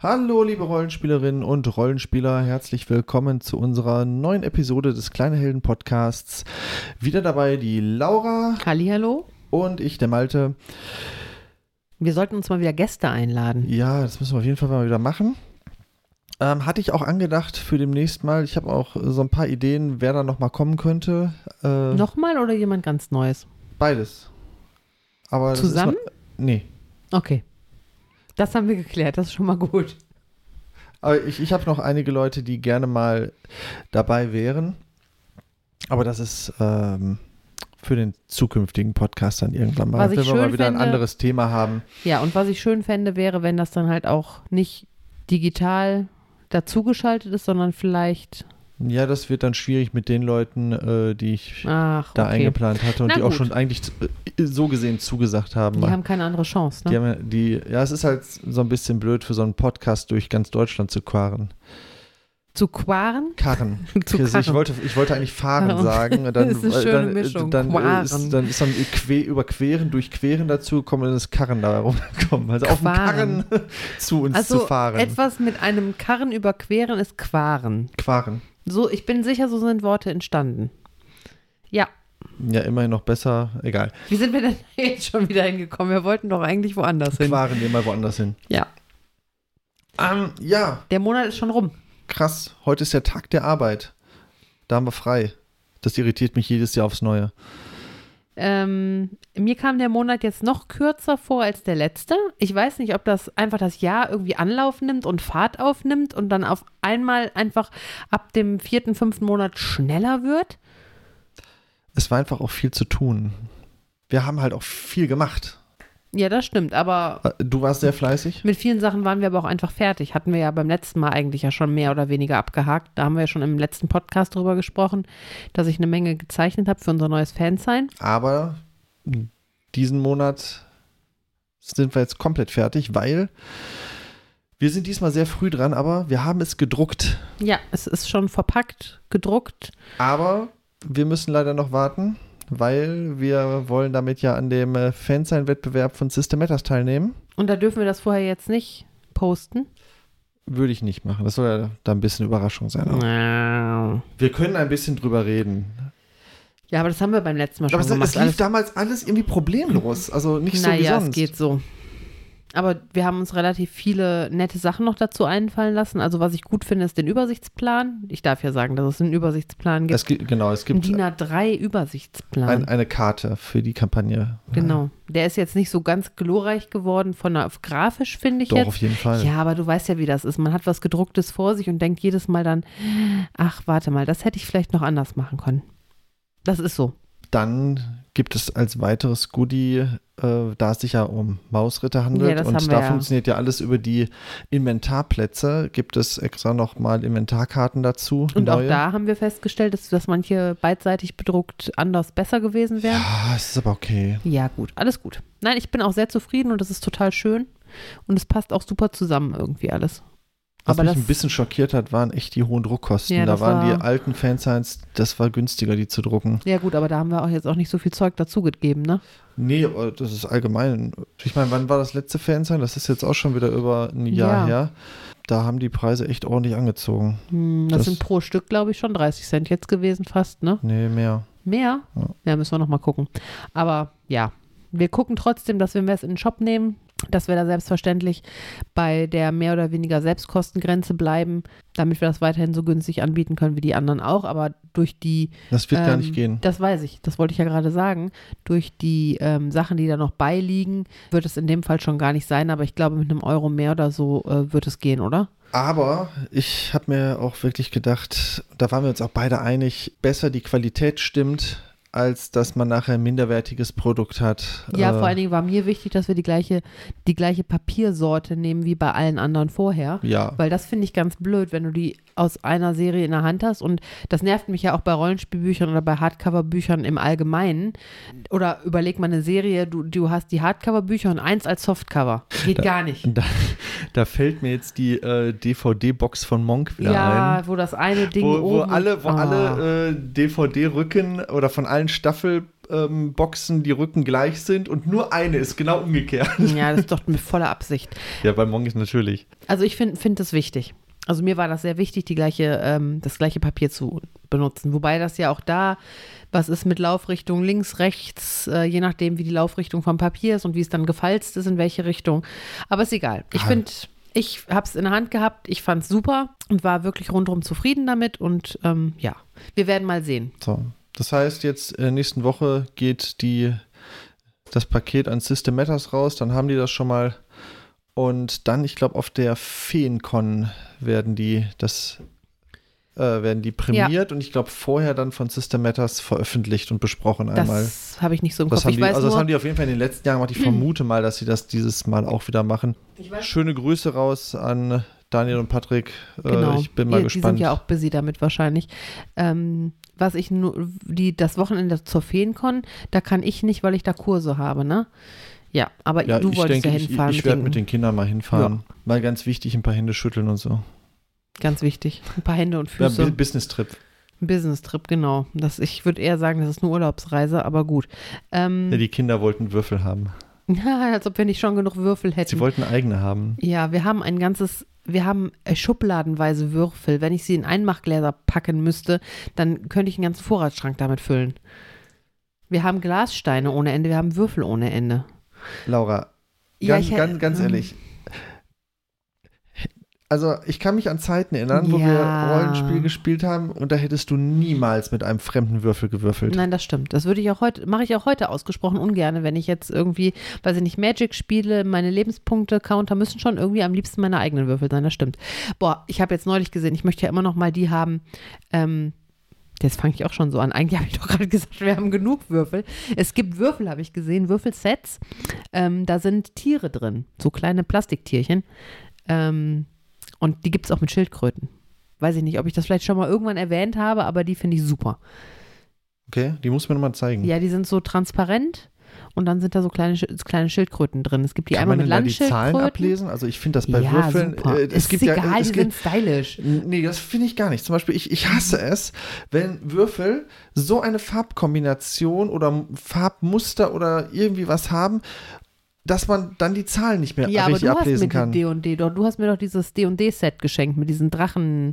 Hallo, liebe Rollenspielerinnen und Rollenspieler, herzlich willkommen zu unserer neuen Episode des Kleine Helden Podcasts. Wieder dabei die Laura Hallihallo. und ich, der Malte. Wir sollten uns mal wieder Gäste einladen. Ja, das müssen wir auf jeden Fall mal wieder machen. Ähm, hatte ich auch angedacht für demnächst mal. Ich habe auch so ein paar Ideen, wer da noch mal kommen könnte. Äh, Nochmal oder jemand ganz Neues? Beides. Aber das ist Zusammen? Noch, nee. Okay. Das haben wir geklärt, das ist schon mal gut. Aber ich, ich habe noch einige Leute, die gerne mal dabei wären. Aber das ist ähm, für den zukünftigen Podcast dann irgendwann mal. Wenn wir mal wieder ein fände- anderes Thema haben. Ja, und was ich schön fände, wäre, wenn das dann halt auch nicht digital dazugeschaltet ist, sondern vielleicht. Ja, das wird dann schwierig mit den Leuten, äh, die ich Ach, da okay. eingeplant hatte und Na die auch gut. schon eigentlich äh, so gesehen zugesagt haben. Die haben keine andere Chance, Die ne? haben ja, die, ja, es ist halt so ein bisschen blöd für so einen Podcast durch ganz Deutschland zu quaren. Zu quaren? Karren. Zu Also ich, karren. wollte, ich wollte eigentlich fahren sagen. Dann, Das ist eine schöne dann, Mischung. Dann, Quaren. ist, dann ist dann que, überqueren, durchqueren dazu gekommen und dann ist Karren da rumgekommen. Also auf dem Quaren. Karren zu uns Also zu fahren. etwas mit einem Karren überqueren ist quaren. Quaren. So, ich bin sicher, so sind Worte entstanden. Ja, Ja, immerhin noch besser. Egal. wie sind wir denn jetzt schon wieder hingekommen? Wir wollten doch eigentlich woanders hin. Quaren wir mal woanders hin. Ja, Ähm, ja, der Monat ist schon rum. krass. Heute ist der Tag der Arbeit. Da haben wir frei. Das irritiert mich jedes Jahr aufs Neue. Ähm, mir kam der Monat jetzt noch kürzer vor als der letzte. Ich weiß nicht, ob das einfach das Jahr irgendwie Anlauf nimmt und Fahrt aufnimmt und dann auf einmal einfach ab dem vierten, fünften Monat schneller wird. Es war einfach auch viel zu tun. Wir haben halt auch viel gemacht. Ja, das stimmt, aber Äh, Du warst sehr fleißig. mit vielen Sachen waren wir aber auch einfach fertig. Hatten wir ja beim letzten Mal eigentlich ja schon mehr oder weniger abgehakt. Da haben wir ja schon im letzten Podcast drüber gesprochen, dass ich eine Menge gezeichnet habe für unser neues Fansign. Aber diesen Monat sind wir jetzt komplett fertig, weil wir sind diesmal sehr früh dran, aber wir haben es gedruckt. Ja, es ist schon verpackt, gedruckt. Aber wir müssen leider noch warten, weil wir wollen damit ja an dem äh, Fansign-Wettbewerb von System Matters teilnehmen. Und da dürfen wir das vorher jetzt nicht posten. Würde ich nicht machen. Das soll ja da ein bisschen Überraschung sein. Ja, Wir können ein bisschen drüber reden. aber das haben wir beim letzten Mal schon Aber es, gemacht. es lief damals alles irgendwie problemlos. Also nicht so wie naja, sonst. es geht so. Aber wir haben uns relativ viele nette Sachen noch dazu einfallen lassen. Also was ich gut finde, ist den Übersichtsplan. Ich darf ja sagen, dass es einen Übersichtsplan gibt. Es gibt genau, es gibt DIN A3-Übersichtsplan. ein, eine Karte für die Kampagne. Genau. Der ist jetzt nicht so ganz glorreich geworden von der, grafisch, finde ich Doch, jetzt. auf jeden Fall. Ja, aber du weißt ja, wie das ist. Man hat was gedrucktes vor sich und denkt jedes Mal dann, ach, warte mal, das hätte ich vielleicht noch anders machen können. Das ist so. Dann gibt es als weiteres Goodie, äh, da es sich ja um Mausritter handelt Ja, und da ja. funktioniert ja alles über die Inventarplätze, gibt es extra nochmal Inventarkarten dazu. Und neue. auch da haben wir festgestellt, dass, dass manche beidseitig bedruckt anders besser gewesen wären. Ja, es ist aber okay. Ja. gut, alles gut. Nein, ich bin auch sehr zufrieden und das ist total schön. Und es passt auch super zusammen irgendwie alles. Was Aber mich ein bisschen schockiert hat, waren echt die hohen Druckkosten. Ja, da waren war- die alten Fansigns, das war günstiger, die zu drucken. Ja gut, aber da haben wir auch jetzt auch nicht so viel Zeug dazugegeben, ne? Nee, aber das ist allgemein. Ich meine, wann war das letzte Fansign? Das ist jetzt auch schon wieder über ein Jahr Ja. her. Da haben die Preise echt ordentlich angezogen. Hm, das, Das- sind pro Stück, glaube ich, schon 30 Cent jetzt gewesen fast, ne? Nee, mehr. Mehr? Ja. Ja, müssen wir noch mal gucken. Aber ja, wir gucken trotzdem, dass wir es in den Shop nehmen, dass wir da selbstverständlich bei der mehr oder weniger Selbstkostengrenze bleiben, damit wir das weiterhin so günstig anbieten können wie die anderen auch. Aber durch die, Das wird gar Ähm, nicht gehen. das weiß ich, das wollte ich ja gerade sagen, durch die ähm, Sachen, die da noch beiliegen, wird es in dem Fall schon gar nicht sein. Aber ich glaube, mit einem Euro mehr oder so äh, wird es gehen, oder? Aber ich habe mir auch wirklich gedacht, da waren wir uns auch beide einig, besser die Qualität stimmt, als dass man nachher ein minderwertiges Produkt hat. Ja, Äh, vor allen Dingen war mir wichtig, dass wir die gleiche, die gleiche Papiersorte nehmen wie bei allen anderen vorher. Ja, Weil das finde ich ganz blöd, wenn du die aus einer Serie in der Hand hast. Und das nervt mich ja auch bei Rollenspielbüchern oder bei Hardcover-Büchern im Allgemeinen. Oder überleg mal eine Serie, du, du hast die Hardcover-Bücher und eins als Softcover. Geht Da- gar nicht. da, da fällt mir jetzt die äh, DVD-Box von Monk wieder Ja, ein. wo das eine Ding Wo, wo alle, wo Ah. alle äh, DVD-Rücken oder von allen allen Staffelboxen die Rücken gleich sind und nur eine ist genau umgekehrt. Ja, das ist doch mit voller Absicht. Ja, bei Monkeys natürlich. Also ich finde find das wichtig. Also mir war das sehr wichtig, die gleiche, ähm, das gleiche Papier zu benutzen. Wobei das ja auch da, was ist mit Laufrichtung links, rechts, äh, je nachdem, wie die Laufrichtung vom Papier ist und wie es dann gefalzt ist, in welche Richtung. Aber ist egal. Ich Ah. finde, ich habe es in der Hand gehabt, ich fand es super und war wirklich rundherum zufrieden damit. Und ähm, ja, wir werden mal sehen. So. Das heißt, jetzt in der nächsten Woche geht die, das Paket an System Matters raus, dann haben die das schon mal. Und dann, ich glaube, auf der Feencon werden die das äh, werden die prämiert und ich glaube vorher dann von System Matters veröffentlicht und besprochen einmal. Das habe ich nicht so im Das Kopf. die, weiß also das haben die auf jeden Fall in den letzten Jahren gemacht. Ich vermute mal, dass sie das dieses Mal auch wieder machen. Schöne Grüße raus an Daniel und Patrick. Äh, genau, ich bin mal die, gespannt. Die sind ja auch busy damit wahrscheinlich. Ähm, was ich nur, die, das Wochenende zur Feencon, da kann ich nicht, weil ich da Kurse habe, ne? Ja, aber ja, du ich wolltest denke, ja ich, hinfahren. ich werde mit den Kindern mal hinfahren. Ja. Mal ganz wichtig, ein paar Hände schütteln und so. Ganz wichtig. Ein paar Hände und Ja, Füße. Bu- Business-Trip. Business-Trip, genau. Das, ich würde eher sagen, das ist eine Urlaubsreise, aber gut. Ähm, Ja, die Kinder wollten Würfel haben. ja, als ob wir nicht schon genug Würfel hätten. Sie wollten eigene haben. Ja, wir haben ein ganzes, wir haben äh, schubladenweise Würfel. Wenn ich sie in Einmachgläser packen müsste, dann könnte ich einen ganzen Vorratsschrank damit füllen. Wir haben Glassteine ohne Ende, wir haben Würfel ohne Ende. Laura, Ja, ganz, ich- ganz, ganz ähm, ehrlich. Also, ich kann mich an Zeiten erinnern, wo wir Ja. Rollenspiel gespielt haben und da hättest du niemals mit einem fremden Würfel gewürfelt. Nein, das stimmt. Das würde ich auch heute, mache ich auch heute ausgesprochen ungern, wenn ich jetzt irgendwie, weiß ich nicht, Magic spiele, meine Lebenspunkte-Counter müssen schon irgendwie am liebsten meine eigenen Würfel sein, das stimmt. Boah, ich habe jetzt neulich gesehen, ich möchte ja immer noch mal die haben, ähm, Jetzt fange ich auch schon so an. Eigentlich habe ich doch gerade gesagt, wir haben genug Würfel. Es gibt Würfel, habe ich gesehen, Würfelsets. Ähm, da sind Tiere drin, so kleine Plastiktierchen. Ähm, und die gibt es auch mit Schildkröten. Weiß ich nicht, ob ich das vielleicht schon mal irgendwann erwähnt habe, aber die finde ich super. Okay, die muss mir nochmal zeigen. Ja, die sind so transparent und dann sind da so kleine, kleine Schildkröten drin. Es gibt die Kann einmal man mit denn da die Zahlen Landschildkröten. ablesen? Also ich finde das bei ja, Würfeln, super. äh, es ist gibt ja, egal, es die gibt, sind stylisch. Nee, das finde ich gar nicht. Zum Beispiel, ich, ich hasse es, wenn Würfel so eine Farbkombination oder Farbmuster oder irgendwie was haben, dass man dann die Zahlen nicht mehr Ja, aber richtig du hast mir ablesen kann. die D&D, doch, du hast mir doch dieses D&D-Set geschenkt mit diesen Drachen.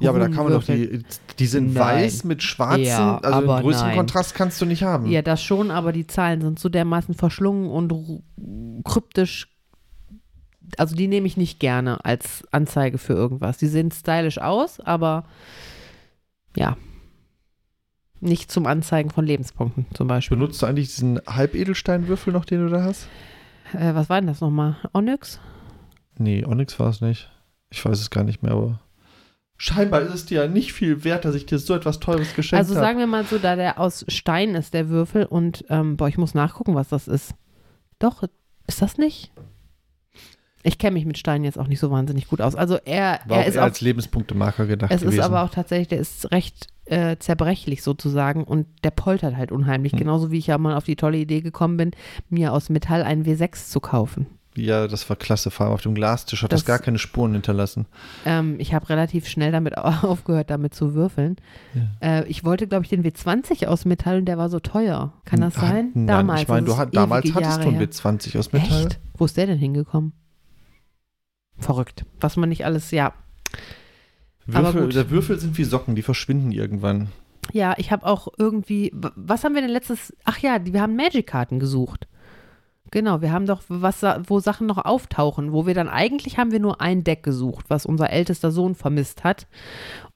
Ja, aber da kann man doch die, die sind Nein. weiß mit schwarzen, Ja, also aber einen größeren nein. Kontrast kannst du nicht haben. Ja, das schon, aber die Zahlen sind so dermaßen verschlungen und kryptisch. Also die nehme ich nicht gerne als Anzeige für irgendwas. Die sehen stylisch aus, aber ja. Nicht zum Anzeigen von Lebenspunkten zum Beispiel. Benutzt du eigentlich diesen Halbedelsteinwürfel noch, den du da hast? Äh, was war denn das nochmal? Onyx? Nee, Onyx war es nicht. Ich weiß es gar nicht mehr, aber scheinbar ist es dir ja nicht viel wert, dass ich dir so etwas Teures geschenkt Also habe. sagen wir mal so, da der aus Stein ist, der Würfel, und ähm, boah, ich muss nachgucken, was das ist. Doch, ist das nicht? Ich kenne mich mit Steinen jetzt auch nicht so wahnsinnig gut aus. Also er, War er auch ist eher als Lebenspunktemarker gedacht es gewesen. ist aber auch tatsächlich, der ist recht äh, zerbrechlich sozusagen und der poltert halt unheimlich. Hm. Genauso wie ich ja mal auf die tolle Idee gekommen bin, mir aus Metall einen W6 zu kaufen. ja, das war klasse. Vor allem auf dem Glastisch hat das, Das- gar keine Spuren hinterlassen. Ähm, ich habe relativ schnell damit aufgehört, damit zu würfeln. Äh, ich wollte, glaube ich, den W20 aus Metall und der war so teuer. Kann das Ah, sein? Nein, damals. ich meine, du hat, damals hattest du einen her. W20 aus Metall. Echt? Wo ist der denn hingekommen? Verrückt. Was man nicht alles, ja. Aber Würfel, gut. der Würfel sind wie Socken, die verschwinden irgendwann. Ja, ich habe auch irgendwie, was haben wir denn letztes, ach ja, wir haben Magic-Karten gesucht. Genau, wir haben doch was, wo Sachen noch auftauchen, wo wir dann eigentlich haben wir nur ein Deck gesucht, was unser ältester Sohn vermisst hat.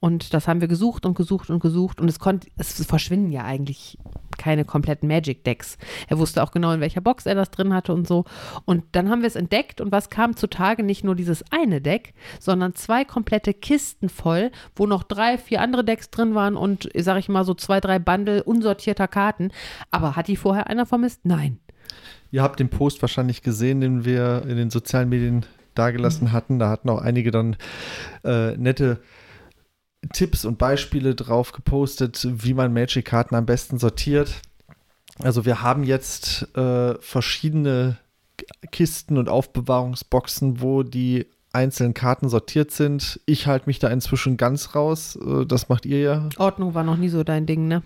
Und das haben wir gesucht und gesucht und gesucht und es konnte, es verschwinden ja eigentlich keine kompletten Magic-Decks. Er wusste auch genau, in welcher Box er das drin hatte und so. Und dann haben wir es entdeckt und was kam zutage? Nicht nur dieses eine Deck, sondern zwei komplette Kisten voll, wo noch drei, vier andere Decks drin waren und, sag ich mal, so zwei, drei Bundle unsortierter Karten. Aber hat die vorher einer vermisst? Nein. Ihr habt den Post wahrscheinlich gesehen, den wir in den sozialen Medien dargelassen Mhm. hatten. Da hatten auch einige dann äh, nette Tipps und Beispiele drauf gepostet, wie man Magic-Karten am besten sortiert. Also wir haben jetzt äh, verschiedene Kisten und Aufbewahrungsboxen, wo die einzelnen Karten sortiert sind. Ich halte mich da inzwischen ganz raus. Äh, das macht ihr ja. Ordnung war noch nie so dein Ding, ne?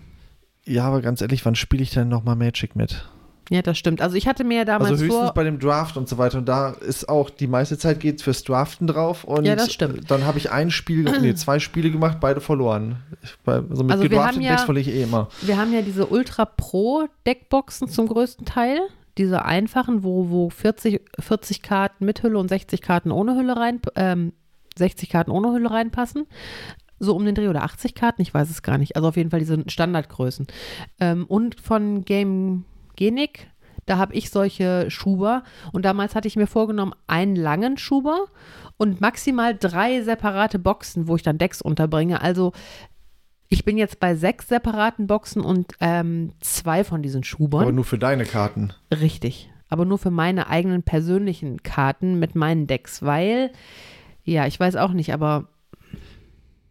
Ja, aber ganz ehrlich, wann spiele ich denn nochmal Magic mit? Ja, das stimmt. Also ich hatte mir damals also höchstens vor. bei dem Draft und so weiter. Und da ist auch die meiste Zeit geht fürs Draften drauf. Und Ja, das stimmt. dann habe ich ein Spiel, nee, zwei Spiele gemacht, beide verloren. Bei, so mit Also gedrafteten ja- Decks verliere ich eh immer. Wir haben ja diese Ultra Pro Deckboxen zum größten Teil. Diese einfachen, wo, wo 40, 40 Karten mit Hülle und 60 Karten ohne Hülle rein, ähm, 60 Karten ohne Hülle reinpassen. So um den Dreh oder 80 Karten, ich weiß es gar nicht. Also auf jeden Fall diese Standardgrößen. Ähm, und von Game Genic, da habe ich solche Schuber. Und damals hatte ich mir vorgenommen, einen langen Schuber und maximal drei separate Boxen, wo ich dann Decks unterbringe. Also ich bin jetzt bei sechs separaten Boxen und ähm, zwei von diesen Schubern. Aber nur für deine Karten. Richtig. Aber nur für meine eigenen persönlichen Karten mit meinen Decks, weil, ja, ich weiß auch nicht, aber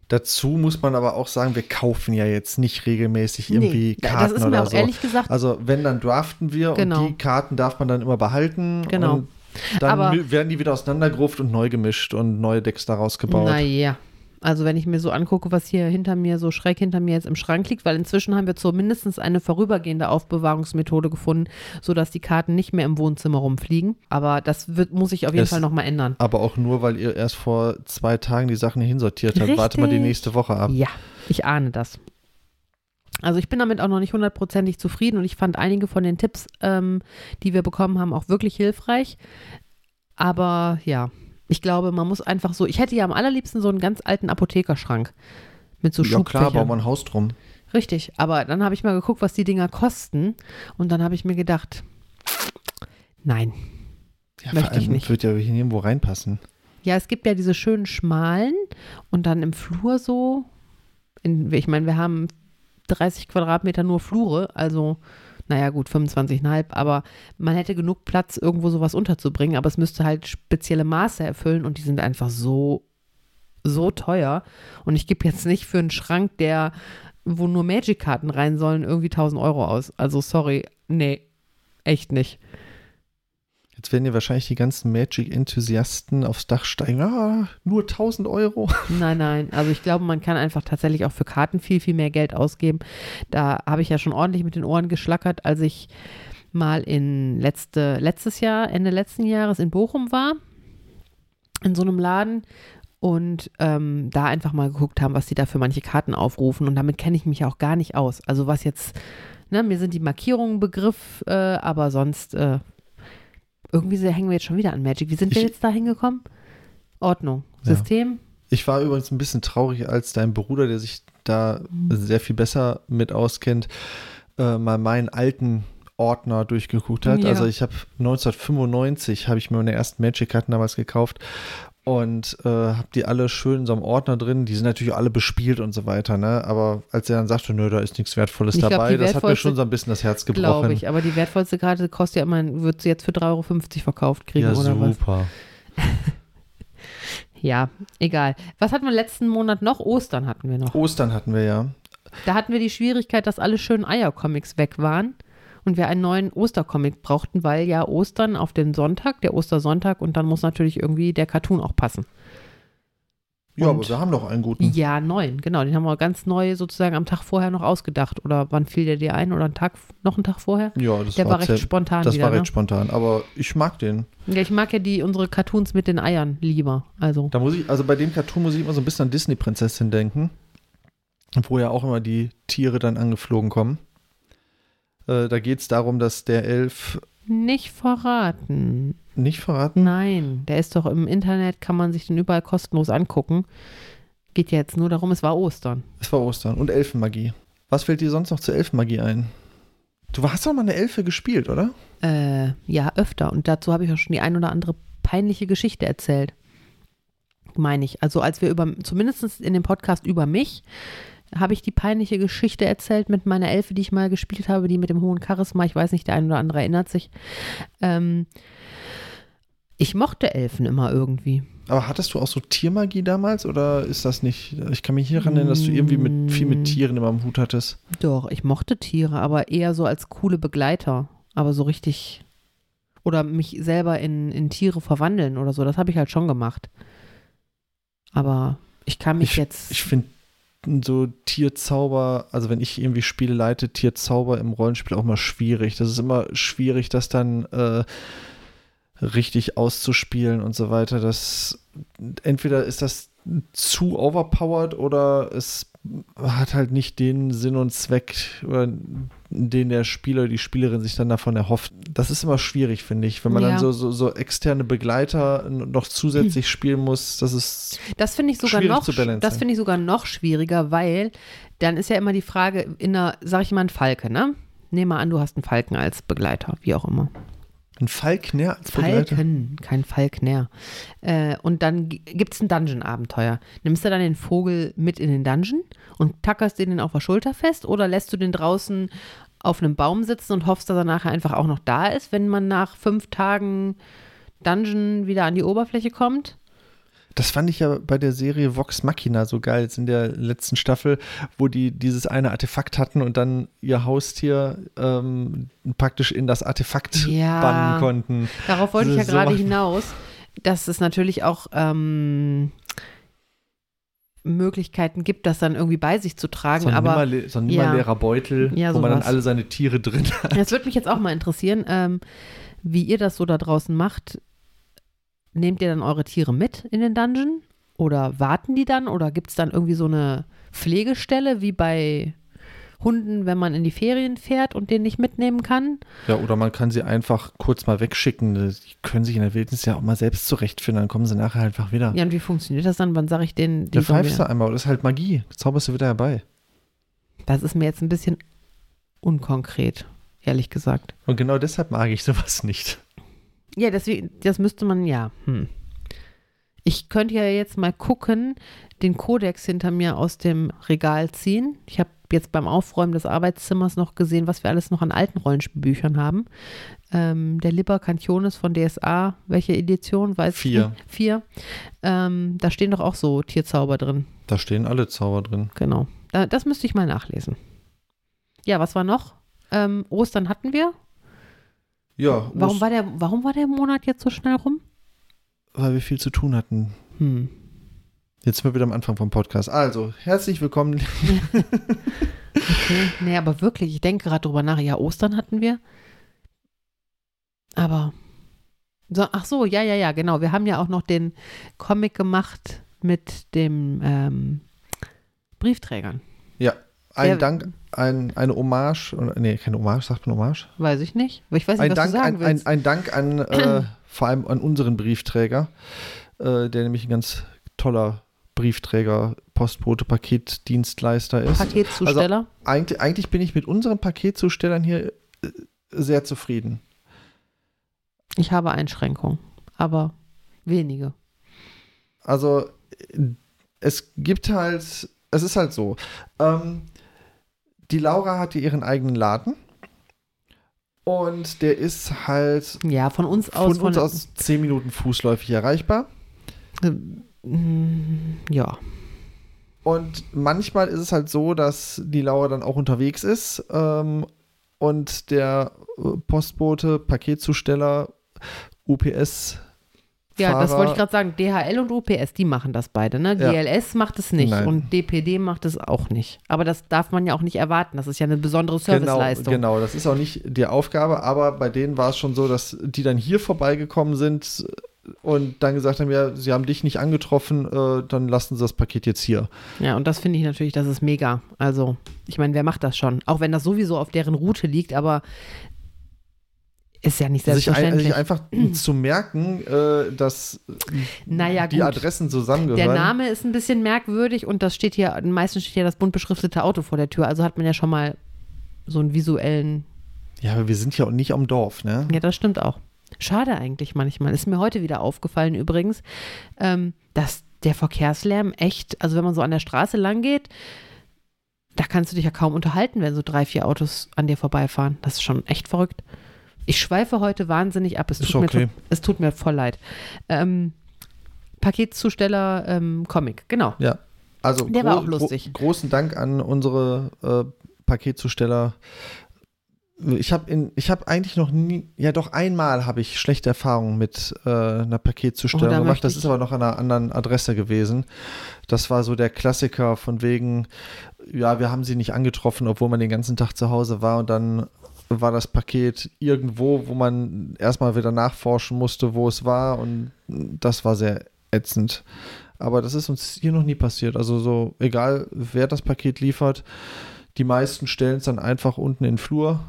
Dazu muss man aber auch sagen, wir kaufen ja jetzt nicht regelmäßig irgendwie nee, Karten das ist mir oder auch so. ehrlich gesagt, Also wenn, dann draften wir Genau. und die Karten darf man dann immer behalten. Genau. Dann Aber- werden die wieder auseinandergeruft und neu gemischt und neue Decks daraus gebaut. naja. Also wenn ich mir so angucke, was hier hinter mir, so schräg hinter mir jetzt im Schrank liegt, weil inzwischen haben wir zumindest eine vorübergehende Aufbewahrungsmethode gefunden, sodass die Karten nicht mehr im Wohnzimmer rumfliegen. Aber das wird, muss sich auf jeden Es- Fall nochmal ändern. Aber auch nur, weil ihr erst vor zwei Tagen die Sachen hinsortiert habt. Warte mal die nächste Woche ab. Ja, ich ahne das. Also ich bin damit auch noch nicht hundertprozentig zufrieden und ich fand einige von den Tipps, ähm, die wir bekommen haben, auch wirklich hilfreich. Aber ja, ich glaube, man muss einfach so, ich hätte ja am allerliebsten so einen ganz alten Apothekerschrank mit so ja klar, bauen wir ein Haus drum. Richtig, aber dann habe ich mal geguckt, was die Dinger kosten und dann habe ich mir gedacht, nein. Ja, Möchte vor allem ich nicht. Wird ja hier nirgendwo reinpassen. Ja, es gibt ja diese schönen schmalen und dann im Flur so, in, ich meine, wir haben 30 Quadratmeter nur Flure, also naja gut, 25,5, aber man hätte genug Platz, irgendwo sowas unterzubringen, aber es müsste halt spezielle Maße erfüllen und die sind einfach so, so teuer und ich gebe jetzt nicht für einen Schrank, der, wo nur Magic-Karten rein sollen, irgendwie 1000 Euro aus. Also sorry, nee, echt nicht. Jetzt werden ja wahrscheinlich die ganzen Magic-Enthusiasten aufs Dach steigen. Ah, nur 1000 Euro. Nein, nein. Also ich glaube, man kann einfach tatsächlich auch für Karten viel, viel mehr Geld ausgeben. Da habe ich ja schon ordentlich mit den Ohren geschlackert, als ich mal in letzte, letztes Jahr, Ende letzten Jahres in Bochum war, in so einem Laden und ähm, da einfach mal geguckt haben, was die da für manche Karten aufrufen. Und damit kenne ich mich auch gar nicht aus. Also was jetzt, ne, mir sind die Markierungen Begriff, äh, aber sonst äh, irgendwie so hängen wir jetzt schon wieder an Magic. Wie sind wir Ich- jetzt da hingekommen? Ordnung, Ja. System, Ich war übrigens ein bisschen traurig, als dein Bruder, der sich da Mhm. sehr viel besser mit auskennt, äh, mal meinen alten Ordner durchgeguckt hat. Ja. Also ich habe 1995 habe ich mir meine ersten Magic-Karten damals gekauft und äh, habe die alle schön in so einem Ordner drin. Die sind natürlich alle bespielt und so weiter, ne? Aber als er dann sagte, nö, da ist nichts Wertvolles Ich glaub, dabei, die das hat mir schon so ein bisschen das Herz gebrochen. Glaube ich, aber die wertvollste Karte kostet ja immer, wird sie jetzt für 3,50 Euro verkauft kriegen ja, oder was? super. Ja, egal. Was hatten wir letzten Monat noch? Ostern hatten wir noch. Ostern hatten wir ja. Da hatten wir die Schwierigkeit, dass alle schönen Eiercomics weg waren und wir einen neuen Ostercomic brauchten, weil ja Ostern auf den Sonntag, der Ostersonntag und dann muss natürlich irgendwie der Cartoon auch passen. Ja, Und- aber wir haben doch einen guten. Ja, neun, genau. Den haben wir ganz neu sozusagen am Tag vorher noch ausgedacht. Oder wann fiel der dir ein? Oder einen Tag, noch einen Tag vorher? Ja, das Der war recht sehr- spontan Das wieder, war ne? recht spontan, aber ich mag den. Ja, ich mag ja die, unsere Cartoons mit den Eiern lieber. Also. Da muss ich, also bei dem Cartoon muss ich immer so ein bisschen an Disney-Prinzessin denken, wo ja auch immer die Tiere dann angeflogen kommen. Äh, da geht es darum, dass der Elf Nicht verraten. nicht verraten. Nein, der ist doch im Internet, kann man sich den überall kostenlos angucken. Geht ja jetzt nur darum, es war Ostern. Es war Ostern und Elfenmagie. Was fällt dir sonst noch zur Elfenmagie ein? Du hast doch mal eine Elfe gespielt, oder? Äh, ja, öfter. Und dazu habe ich auch schon die ein oder andere peinliche Geschichte erzählt. Meine ich. Also als wir über, zumindest in dem Podcast über mich, habe ich die peinliche Geschichte erzählt mit meiner Elfe, die ich mal gespielt habe, die mit dem hohen Charisma. Ich weiß nicht, der ein oder andere erinnert sich. Ähm, ich mochte Elfen immer irgendwie. Aber hattest du auch so Tiermagie damals oder ist das nicht? Ich kann mich hier erinnern, dass du irgendwie mit viel mit Tieren immer am Hut hattest. Doch, ich mochte Tiere, aber eher so als coole Begleiter. Aber so richtig. Oder mich selber in, in Tiere verwandeln oder so. Das habe ich halt schon gemacht. Aber ich kann mich Ich, jetzt. ich finde so Tierzauber, also wenn ich irgendwie Spiele leite, Tierzauber im Rollenspiel auch mal schwierig. Das ist immer schwierig, das dann äh, richtig auszuspielen und so weiter. Das entweder ist das zu overpowered oder es hat halt nicht den Sinn und Zweck, den der Spieler oder die Spielerin sich dann davon erhofft. Das ist immer schwierig, finde ich, wenn man ja. dann so, so, so, externe Begleiter noch zusätzlich hm. spielen muss. Das ist das finde ich sogar noch das finde ich sogar noch schwieriger, weil dann ist ja immer die Frage in einer, sag ich mal, ein Falke, ne? Nehmen wir an, du hast einen Falken als Begleiter, wie auch immer. Ein Falkner als Begleiter? Falken, kein Falkner. Äh, und dann gibt es ein Dungeon-Abenteuer. Nimmst du dann den Vogel mit in den Dungeon und tackerst den auf der Schulter fest oder lässt du den draußen auf einem Baum sitzen und hoffst, dass er nachher einfach auch noch da ist, wenn man nach fünf Tagen Dungeon wieder an die Oberfläche kommt? Das fand ich ja bei der Serie Vox Machina so geil, jetzt in der letzten Staffel, wo die dieses eine Artefakt hatten und dann ihr Haustier ähm, praktisch in das Artefakt ja, bannen konnten. Darauf wollte ich ja so gerade hinaus, dass es natürlich auch ähm, Möglichkeiten gibt, das dann irgendwie bei sich zu tragen. So ein, aber, nimmer, so ein ja, Beutel, ja, wo man dann alle seine Tiere drin hat. Das würde mich jetzt auch mal interessieren, ähm, wie ihr das so da draußen macht. Nehmt ihr dann eure Tiere mit in den Dungeon? Oder warten die dann? Oder gibt es dann irgendwie so eine Pflegestelle wie bei Hunden, wenn man in die Ferien fährt und den nicht mitnehmen kann? Ja, oder man kann sie einfach kurz mal wegschicken. Die können sich in der Wildnis ja auch mal selbst zurechtfinden, dann kommen sie nachher einfach wieder. Ja, und wie funktioniert das dann? Wann sage ich denen? Die ja, pfeifst du einmal, das ist halt Magie. Zauberst du wieder herbei. Das ist mir jetzt ein bisschen unkonkret, ehrlich gesagt. Und genau deshalb mag ich sowas nicht. Ja, deswegen, das müsste man ja. Hm. Ich könnte ja jetzt mal gucken, den Kodex hinter mir aus dem Regal ziehen. Ich habe jetzt beim Aufräumen des Arbeitszimmers noch gesehen, was wir alles noch an alten Rollenspielbüchern haben. Ähm, der Liber Cantiones von DSA, welche Edition? Weiß Vier. Ich Vier. Ähm, da stehen doch auch so Tierzauber drin. Da stehen alle Zauber drin. Genau. Da, das müsste ich mal nachlesen. Ja, was war noch? Ähm, Ostern hatten wir. Ja. Warum war, der, warum war der Monat jetzt so schnell rum? Weil wir viel zu tun hatten. Hm. Jetzt sind wir wieder am Anfang vom Podcast. Also, herzlich willkommen. okay, nee, aber wirklich, ich denke gerade drüber nach. Ja, Ostern hatten wir. Aber. So, ach so, ja, ja, ja, genau. Wir haben ja auch noch den Comic gemacht mit dem ähm, Briefträgern. Ja, ein Der, Dank ein, eine Hommage, nee, keine Hommage, sagt man Hommage? Weiß ich nicht. Ich weiß nicht, ein was Dank, du sagen ein, ein, ein, Dank an äh, vor allem an unseren Briefträger, äh, der nämlich ein ganz toller Briefträger, Postbote, Paketdienstleister ist. Paketzusteller? Also, eigentlich, eigentlich bin ich mit unseren Paketzustellern hier äh, sehr zufrieden. Ich habe Einschränkungen, aber wenige. Also es gibt halt, es ist halt so. Ähm, die Laura hatte ihren eigenen Laden. Und der ist halt ja, von uns aus, von uns aus zehn Minuten fußläufig erreichbar. Ähm, ja. Und manchmal ist es halt so, dass die Laura dann auch unterwegs ist ähm, und der Postbote, Paketzusteller, UPS ja, Fahrer. das wollte ich gerade sagen. DHL und UPS, die machen das beide. Ne? Ja. GLS macht es nicht Nein. und DPD macht es auch nicht. Aber das darf man ja auch nicht erwarten. Das ist ja eine besondere genau, Serviceleistung. Genau, genau, das ist auch nicht die Aufgabe. Aber bei denen war es schon so, dass die dann hier vorbeigekommen sind und dann gesagt haben, ja, sie haben dich nicht angetroffen, äh, dann lassen sie das Paket jetzt hier. Ja, und das finde ich natürlich, das ist mega. Also, ich meine, wer macht das schon? Auch wenn das sowieso auf deren Route liegt, aber ist ja nicht selbstverständlich. Sich, ein, sich einfach zu merken, äh, dass naja, die gut. Adressen zusammengehören. Der Name ist ein bisschen merkwürdig und das steht hier, meistens steht ja das bunt beschriftete Auto vor der Tür. Also hat man ja schon mal so einen visuellen. Ja, aber wir sind ja auch nicht am Dorf, ne? Ja, das stimmt auch. Schade eigentlich manchmal. Ist mir heute wieder aufgefallen übrigens, ähm, dass der Verkehrslärm echt, also wenn man so an der Straße lang geht, da kannst du dich ja kaum unterhalten, wenn so drei, vier Autos an dir vorbeifahren. Das ist schon echt verrückt. Ich schweife heute wahnsinnig ab. Es tut, okay. mir, es tut mir voll leid. Ähm, Paketzusteller ähm, Comic, genau. Ja, also der war auch lustig. Gro großen Dank an unsere äh, Paketzusteller. ich habe in, ich habe eigentlich noch nie, ja doch einmal habe ich schlechte Erfahrungen mit äh, einer Paketzustellung Oh, gemacht. Das ist aber noch an einer anderen Adresse gewesen. Das war so der Klassiker von wegen, ja, wir haben sie nicht angetroffen, obwohl man den ganzen Tag zu Hause war und dann war das Paket irgendwo, wo man erstmal wieder nachforschen musste, wo es war und das war sehr ätzend. Aber das ist uns hier noch nie passiert. Also so, egal wer das Paket liefert, die meisten stellen es dann einfach unten in den Flur.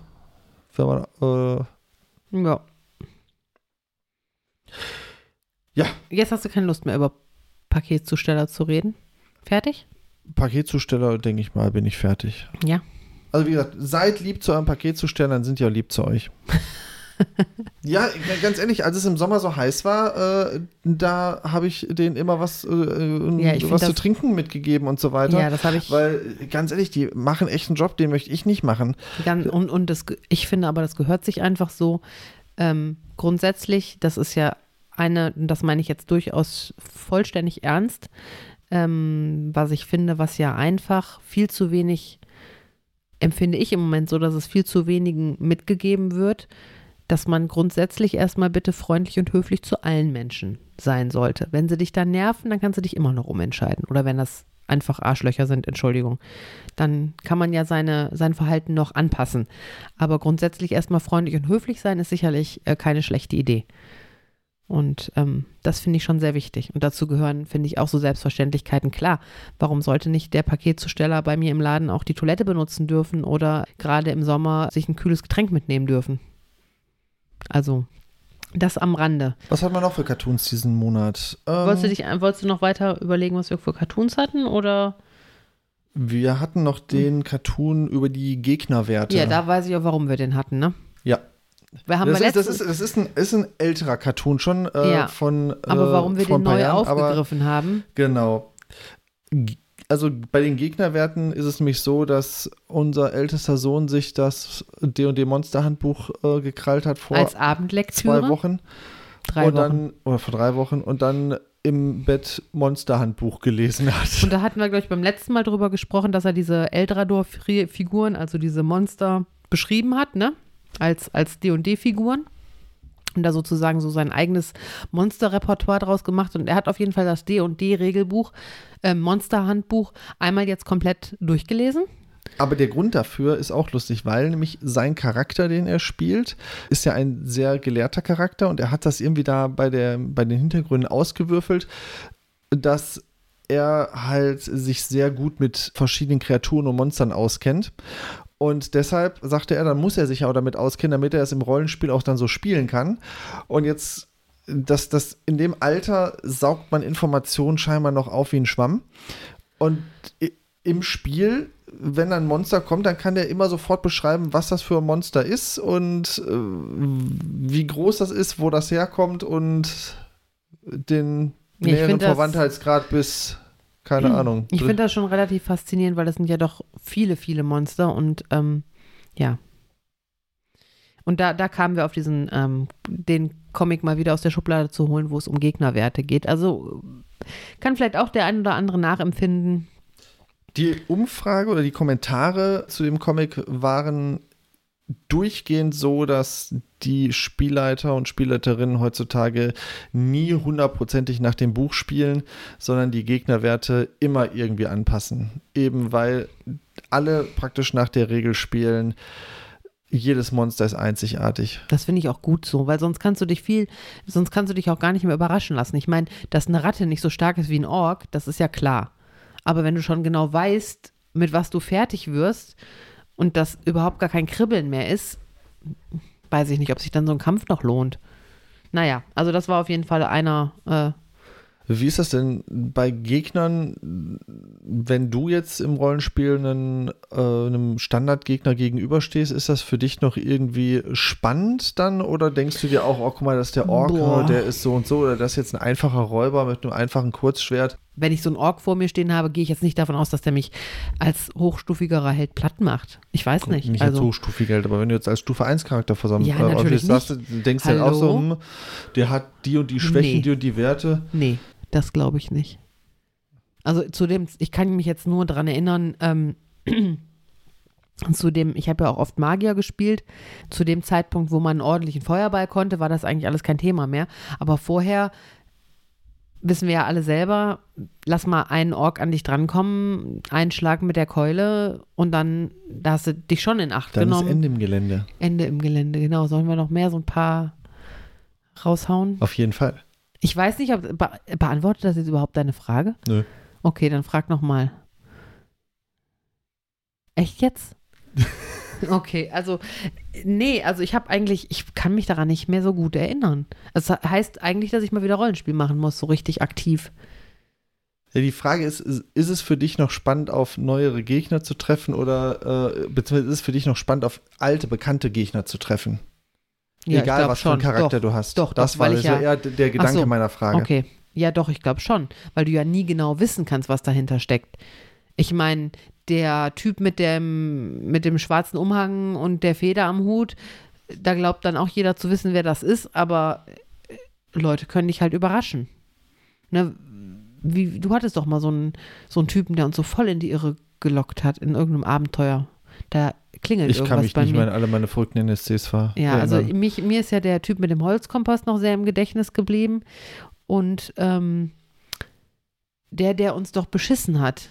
Wenn man, äh, Ja. Ja. Jetzt hast du keine Lust mehr über Paketzusteller zu reden. Fertig? Paketzusteller, denke ich mal, bin ich fertig. Ja. Also wie gesagt, seid lieb zu eurem Paketzusteller, dann sind die auch lieb zu euch. ja, ganz ehrlich, als es im Sommer so heiß war, äh, da habe ich denen immer was, äh, äh, Ja, find was zu trinken mitgegeben und so weiter. Ja, das habe ich. Weil, ganz ehrlich, die machen echt einen Job, den möchte ich nicht machen. Und und das, ich finde aber, das gehört sich einfach so. Ähm, grundsätzlich, das ist ja eine, das meine ich jetzt durchaus vollständig ernst, ähm, was ich finde, was ja einfach viel zu wenig, empfinde ich im Moment so, dass es viel zu wenigen mitgegeben wird, dass man grundsätzlich erstmal bitte freundlich und höflich zu allen Menschen sein sollte. Wenn sie dich dann nerven, dann kannst du dich immer noch umentscheiden. Oder wenn das einfach Arschlöcher sind, Entschuldigung dann kann man ja seine, sein Verhalten noch anpassen. Aber grundsätzlich erstmal freundlich und höflich sein ist sicherlich äh, keine schlechte Idee. Und ähm, das finde ich schon sehr wichtig. Und dazu gehören, finde ich, auch so Selbstverständlichkeiten. Klar, warum sollte nicht der Paketzusteller bei mir im Laden auch die Toilette benutzen dürfen oder gerade im Sommer sich ein kühles Getränk mitnehmen dürfen? Also, das am Rande. Was hat man noch für Cartoons diesen Monat? Ähm, Wolltest, du dich, wolltest du noch weiter überlegen, was wir für Cartoons hatten? Oder? wir hatten noch den Cartoon über die Gegnerwerte. Ja, da weiß ich auch, warum wir den hatten, ne? Ja. Wir haben das, ist, das, ist, das ist, ein, ist ein älterer Cartoon schon äh, Ja. von. Äh, Aber warum wir den neu Jahren, aber- aufgegriffen haben, Genau. Also bei den Gegnerwerten ist es nämlich so, dass unser ältester Sohn sich das D&D Monsterhandbuch äh, gekrallt hat vor als zwei Abendlektüre, Wochen drei und Wochen. dann oder vor drei Wochen und dann im Bett Monsterhandbuch gelesen hat. Und da hatten wir, glaube ich, beim letzten Mal drüber gesprochen, dass er diese Eldrador-Figuren, also diese Monster, beschrieben hat, ne? Als, als D&D-Figuren. Und da sozusagen so sein eigenes Monsterrepertoire draus gemacht. Und er hat auf jeden Fall das D&D-Regelbuch, äh, Monsterhandbuch, einmal jetzt komplett durchgelesen. Aber der Grund dafür ist auch lustig, weil nämlich sein Charakter, den er spielt, ist ja ein sehr gelehrter Charakter und er hat das irgendwie da bei, der, bei den Hintergründen ausgewürfelt, dass er halt sich sehr gut mit verschiedenen Kreaturen und Monstern auskennt. Und deshalb sagte er, dann muss er sich ja auch damit auskennen, damit er es im Rollenspiel auch dann so spielen kann. Und jetzt, das, das, in dem Alter saugt man Informationen scheinbar noch auf wie ein Schwamm. Und im Spiel, wenn ein Monster kommt, dann kann der immer sofort beschreiben, was das für ein Monster ist und äh, wie groß das ist, wo das herkommt und den näheren Verwandtheitsgrad bis, keine Ahnung. Ich finde das schon relativ faszinierend, weil das sind ja doch viele, viele Monster und ähm, ja. Und da, da kamen wir auf diesen, ähm, den Comic mal wieder aus der Schublade zu holen, wo es um Gegnerwerte geht. Also kann vielleicht auch der ein oder andere nachempfinden. Die Umfrage oder die Kommentare zu dem Comic waren durchgehend so, dass die Spielleiter und Spielleiterinnen heutzutage nie hundertprozentig nach dem Buch spielen, sondern die Gegnerwerte immer irgendwie anpassen. Eben weil alle praktisch nach der Regel spielen. Jedes Monster ist einzigartig. Das finde ich auch gut so, weil sonst kannst du dich viel, sonst kannst du dich auch gar nicht mehr überraschen lassen. Ich meine, dass eine Ratte nicht so stark ist wie ein Ork, das ist ja klar. Aber wenn du schon genau weißt, mit was du fertig wirst und das überhaupt gar kein Kribbeln mehr ist, weiß ich nicht, ob sich dann so ein Kampf noch lohnt. Naja, also das war auf jeden Fall einer, äh, Wie ist das denn bei Gegnern, wenn du jetzt im Rollenspiel einen, äh, einem Standardgegner gegenüberstehst, ist das für dich noch irgendwie spannend dann oder denkst du dir auch, oh guck mal, das ist der Ork, der ist so und so oder das ist jetzt ein einfacher Räuber mit einem einfachen Kurzschwert? Wenn ich so einen Ork vor mir stehen habe, gehe ich jetzt nicht davon aus, dass der mich als hochstufigerer Held platt macht. Ich weiß nicht. Nicht als also, hochstufig Geld, aber wenn du jetzt als Stufe 1 Charakter zusammen Ja, natürlich sagst, denkst du dann auch so, hm, der hat die und die Schwächen, Nee. die und die Werte. Nee, das glaube ich nicht. Also zu dem, ich kann mich jetzt nur daran erinnern, ähm, zu dem, ich habe ja auch oft Magier gespielt, zu dem Zeitpunkt, wo man einen ordentlichen Feuerball konnte, war das eigentlich alles kein Thema mehr. Aber vorher wissen wir ja alle selber, lass mal einen Ork an dich drankommen, einen Schlag mit der Keule und dann, da hast du dich schon in Acht Dann genommen. ist Ende im Gelände. Ende im Gelände, genau. Sollen wir noch mehr so ein paar raushauen? Auf jeden Fall. Ich weiß nicht, ob, be beantwortet das jetzt überhaupt deine Frage? Nö. Okay, dann frag noch mal. Echt jetzt? Okay, also nee, also ich habe eigentlich, ich kann mich daran nicht mehr so gut erinnern. Das heißt eigentlich, dass ich mal wieder Rollenspiel machen muss, so richtig aktiv. Ja, die Frage ist, ist, ist es für dich noch spannend, auf neuere Gegner zu treffen oder äh, beziehungsweise ist es für dich noch spannend, auf alte, bekannte Gegner zu treffen? Ja, Egal, was für einen. Charakter doch, du hast. Doch, das doch, war so ja- eher der Gedanke so, meiner Frage. Okay, ja doch, ich glaube schon, weil du ja nie genau wissen kannst, was dahinter steckt. Ich meine, der Typ mit dem, mit dem schwarzen Umhang und der Feder am Hut, da glaubt dann auch jeder zu wissen, wer das ist, aber äh, Leute können dich halt überraschen. Ne? Wie, du hattest doch mal so einen, so einen Typen, der uns so voll in die Irre gelockt hat in irgendeinem Abenteuer. Da klingelt Ich irgendwas kann mich bei nicht mir. mehr an alle meine verrückten NSCs ver Ja, also erinnern. mich, mir ist ja der Typ mit dem Holzkompost noch sehr im Gedächtnis geblieben. Und ähm, der, der uns doch beschissen hat.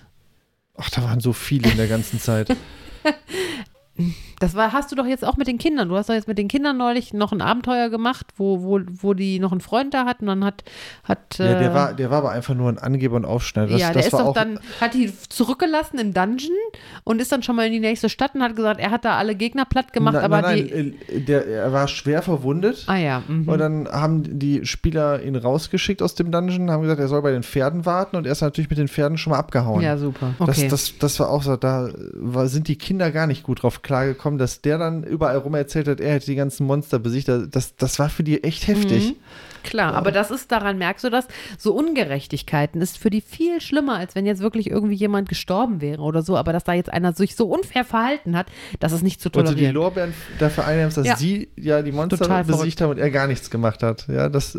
Ach, da waren so viele in der ganzen Zeit. Das war, hast du doch jetzt auch mit den Kindern. Du hast doch jetzt mit den Kindern neulich noch ein Abenteuer gemacht, wo, wo, wo die noch einen Freund da hatten. Und dann hat, hat ja, der äh, war, der war aber einfach nur ein Angeber und Aufschneider. Das, ja, der das ist doch auch, dann, hat die zurückgelassen im Dungeon und ist dann schon mal in die nächste Stadt und hat gesagt, er hat da alle Gegner platt gemacht, nein, aber nein, nein, äh, der, er war schwer verwundet. Ah ja. Mhm. Und dann haben die Spieler ihn rausgeschickt aus dem Dungeon, haben gesagt, er soll bei den Pferden warten und er ist natürlich mit den Pferden schon mal abgehauen. ja, super. Okay. Das, das, das war auch so, da war, sind die Kinder gar nicht gut drauf klargekommen, dass der dann überall rum erzählt hat, er hätte die ganzen Monster besiegt. Das, das war für die echt heftig. Mhm. Klar, aber das ist, daran merkst du das, so Ungerechtigkeiten ist für die viel schlimmer, als wenn jetzt wirklich irgendwie jemand gestorben wäre oder so, aber dass da jetzt einer sich so unfair verhalten hat, das ist nicht zu Und du die tolerieren. Lorbeeren dafür einnimmst, dass Ja. sie ja die Monster Total besiegt haben und er gar nichts gemacht hat. Ja, das,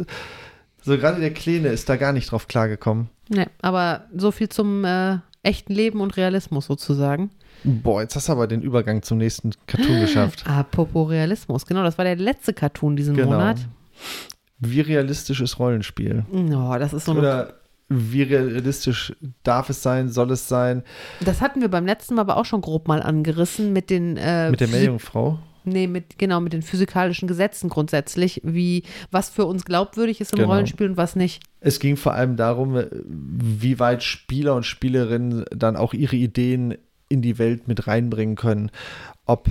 so gerade der Kleine ist da gar nicht drauf klargekommen. Nee, aber so viel zum äh, echten Leben und Realismus sozusagen. Boah, jetzt hast du aber den Übergang zum nächsten Cartoon geschafft. Apropos Realismus, genau, das war der letzte Cartoon diesen Genau. Monat. Wie realistisch ist Rollenspiel? Oh, das ist so Oder wie realistisch darf es sein, soll es sein? Das hatten wir beim letzten Mal aber auch schon grob mal angerissen mit den äh, Mit der Meerjungfrau? Nee, mit, genau, mit den physikalischen Gesetzen grundsätzlich, wie, was für uns glaubwürdig ist im Genau. Rollenspiel und was nicht. Es ging vor allem darum, äh, wie weit Spieler und Spielerinnen dann auch ihre Ideen in die Welt mit reinbringen können. Ob,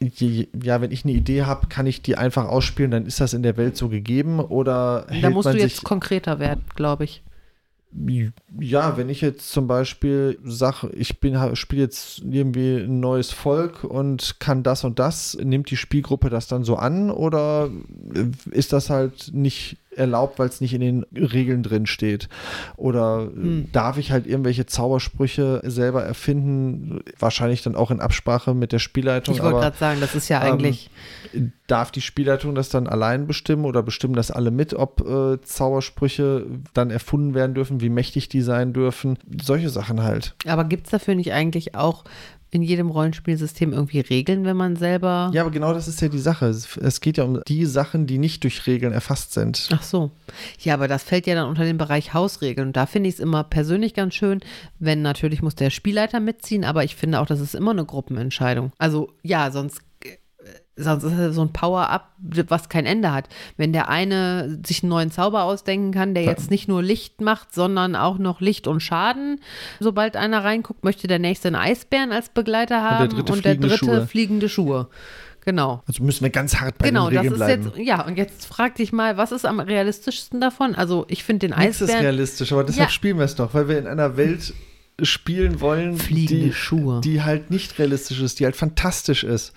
ja, wenn ich eine Idee habe, kann ich die einfach ausspielen, dann ist das in der Welt so gegeben oder hält Da musst man du jetzt konkreter werden, glaube ich. Ja, wenn ich jetzt zum Beispiel sage, ich spiele jetzt irgendwie ein neues Volk und kann das und das, nimmt die Spielgruppe das dann so an oder ist das halt nicht erlaubt, weil es nicht in den Regeln drin steht? Oder Hm. darf ich halt irgendwelche Zaubersprüche selber erfinden? Wahrscheinlich dann auch in Absprache mit der Spielleitung. Ich wollte gerade sagen, das ist ja ähm, eigentlich, Darf die Spielleitung das dann allein bestimmen oder bestimmen das alle mit, ob äh, Zaubersprüche dann erfunden werden dürfen, wie mächtig die sein dürfen? Solche Sachen halt. aber gibt es dafür nicht eigentlich auch in jedem Rollenspielsystem irgendwie Regeln, wenn man selber. Ja, aber genau das ist ja die Sache. Es, geht ja um die Sachen, die nicht durch Regeln erfasst sind. Ach so. Ja, aber das fällt ja dann unter den Bereich Hausregeln. Und da finde ich es immer persönlich ganz schön, wenn natürlich muss der Spielleiter mitziehen, aber ich finde auch, das ist immer eine Gruppenentscheidung. Also ja, sonst. äh, Sonst ist es so ein Power-Up, was kein Ende hat. Wenn der eine sich einen neuen Zauber ausdenken kann, der jetzt nicht nur Licht macht, sondern auch noch Licht und Schaden. Sobald einer reinguckt, möchte der nächste einen Eisbären als Begleiter der haben dritte und der fliegende dritte Schuhe. fliegende Schuhe. Genau. Also müssen wir ganz hart bei Genau, den das Regeln ist bleiben. jetzt, ja, und jetzt frag dich mal, was ist am realistischsten davon? Also, ich finde den Nichts ist Eisbären. realistisch, aber deshalb Ja. spielen wir es doch, weil wir in einer Welt spielen wollen, Fliegende die, Schuhe. die halt nicht realistisch ist, die halt fantastisch ist.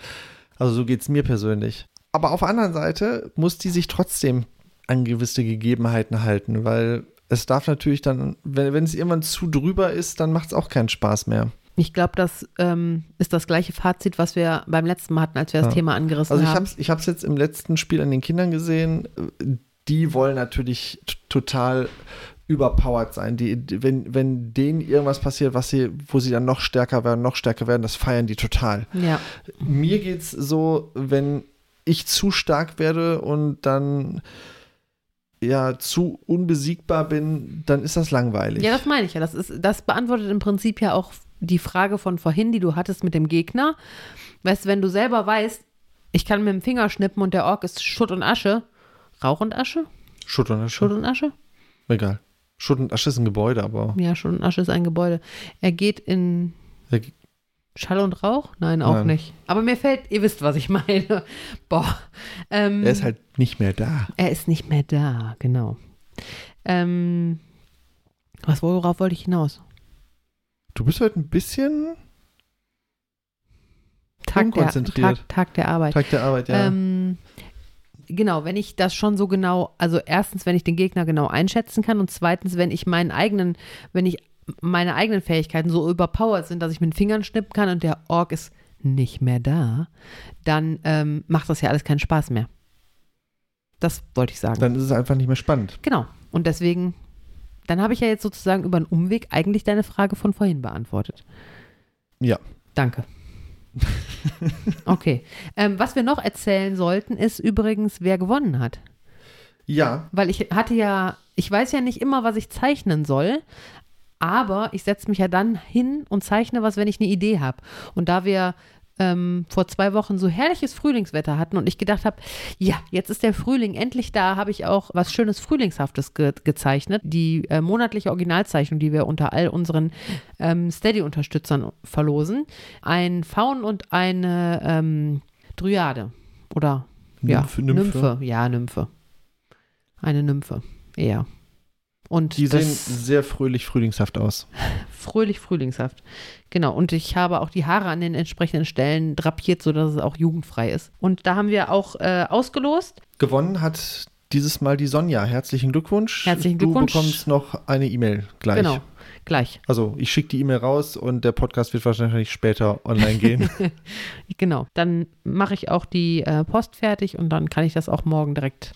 Also so geht es mir persönlich. Aber auf der anderen Seite muss die sich trotzdem an gewisse Gegebenheiten halten, weil es darf natürlich dann, wenn, wenn es irgendwann zu drüber ist, dann macht es auch keinen Spaß mehr. Ich glaube, das ähm, ist das gleiche Fazit, was wir beim letzten Mal hatten, als wir das Ja. Thema angerissen Also ich haben. habe es ich hab's jetzt im letzten Spiel an den Kindern gesehen. die wollen natürlich total überpowered sein. Die, wenn, wenn denen irgendwas passiert, was sie, wo sie dann noch stärker werden, noch stärker werden, das feiern die total. Ja. Mir geht es so, wenn ich zu stark werde und dann ja zu unbesiegbar bin, dann ist das langweilig. Ja, das meine ich ja. Das, ist, das beantwortet im Prinzip ja auch die Frage von vorhin, die du hattest mit dem Gegner. Weißt du, wenn du selber weißt, ich kann mit dem Finger schnippen und der Ork ist Schutt und Asche. Rauch und Asche? Schutt und Asche. Schutt und Asche? Egal. Schutt und Asche ist ein Gebäude, aber. Ja, Schutt und Asche ist ein Gebäude. Er geht in Er, Schall und Rauch? Nein, auch Nein. nicht. Aber mir fällt, ihr wisst, was ich meine. Boah. Ähm, er ist halt nicht mehr da. Er ist nicht mehr da, genau. Ähm, was, worauf wollte ich hinaus? Du bist heute ein bisschen Tag der, Unkonzentriert. Tag, Tag der Arbeit. Tag der Arbeit, ja. Ähm, genau, wenn ich das schon so genau, also erstens, wenn ich den Gegner genau einschätzen kann und zweitens, wenn ich meinen eigenen, wenn ich meine eigenen Fähigkeiten so überpowered sind, dass ich mit den Fingern schnippen kann und der Ork ist nicht mehr da, dann ähm, macht das ja alles keinen Spaß mehr. Das wollte ich sagen. Dann ist es einfach nicht mehr spannend. Genau. Und deswegen, dann habe ich ja jetzt sozusagen über einen Umweg eigentlich deine Frage von vorhin beantwortet. Ja. Danke. Okay. Ähm, was wir noch erzählen sollten, ist übrigens, wer gewonnen hat. Ja, Weil ich hatte ja, ich weiß ja nicht immer, was ich zeichnen soll, aber ich setze mich ja dann hin und zeichne was, wenn ich eine Idee habe. Und da wir ähm, vor zwei Wochen so herrliches Frühlingswetter hatten und ich gedacht habe, ja, jetzt ist der Frühling endlich da, habe ich auch was schönes Frühlingshaftes ge gezeichnet. Die äh, monatliche Originalzeichnung, die wir unter all unseren ähm, Steady-Unterstützern verlosen. Ein Faun und eine ähm, Dryade. Oder ja, Nymphe, Nymphe. Ja, Nymphe. Eine Nymphe, eher. Und die sehen sehr fröhlich frühlingshaft aus. fröhlich frühlingshaft. Genau. Und ich habe auch die Haare an den entsprechenden Stellen drapiert, sodass es auch jugendfrei ist. Und da haben wir auch äh, ausgelost. Gewonnen hat dieses Mal die Sonja. Herzlichen Glückwunsch. Herzlichen Glückwunsch. Du bekommst noch eine E-Mail gleich. Genau. Gleich. Also ich schicke die E-Mail raus und der Podcast wird wahrscheinlich später online gehen. Genau. Dann mache ich auch die äh, Post fertig und dann kann ich das auch morgen direkt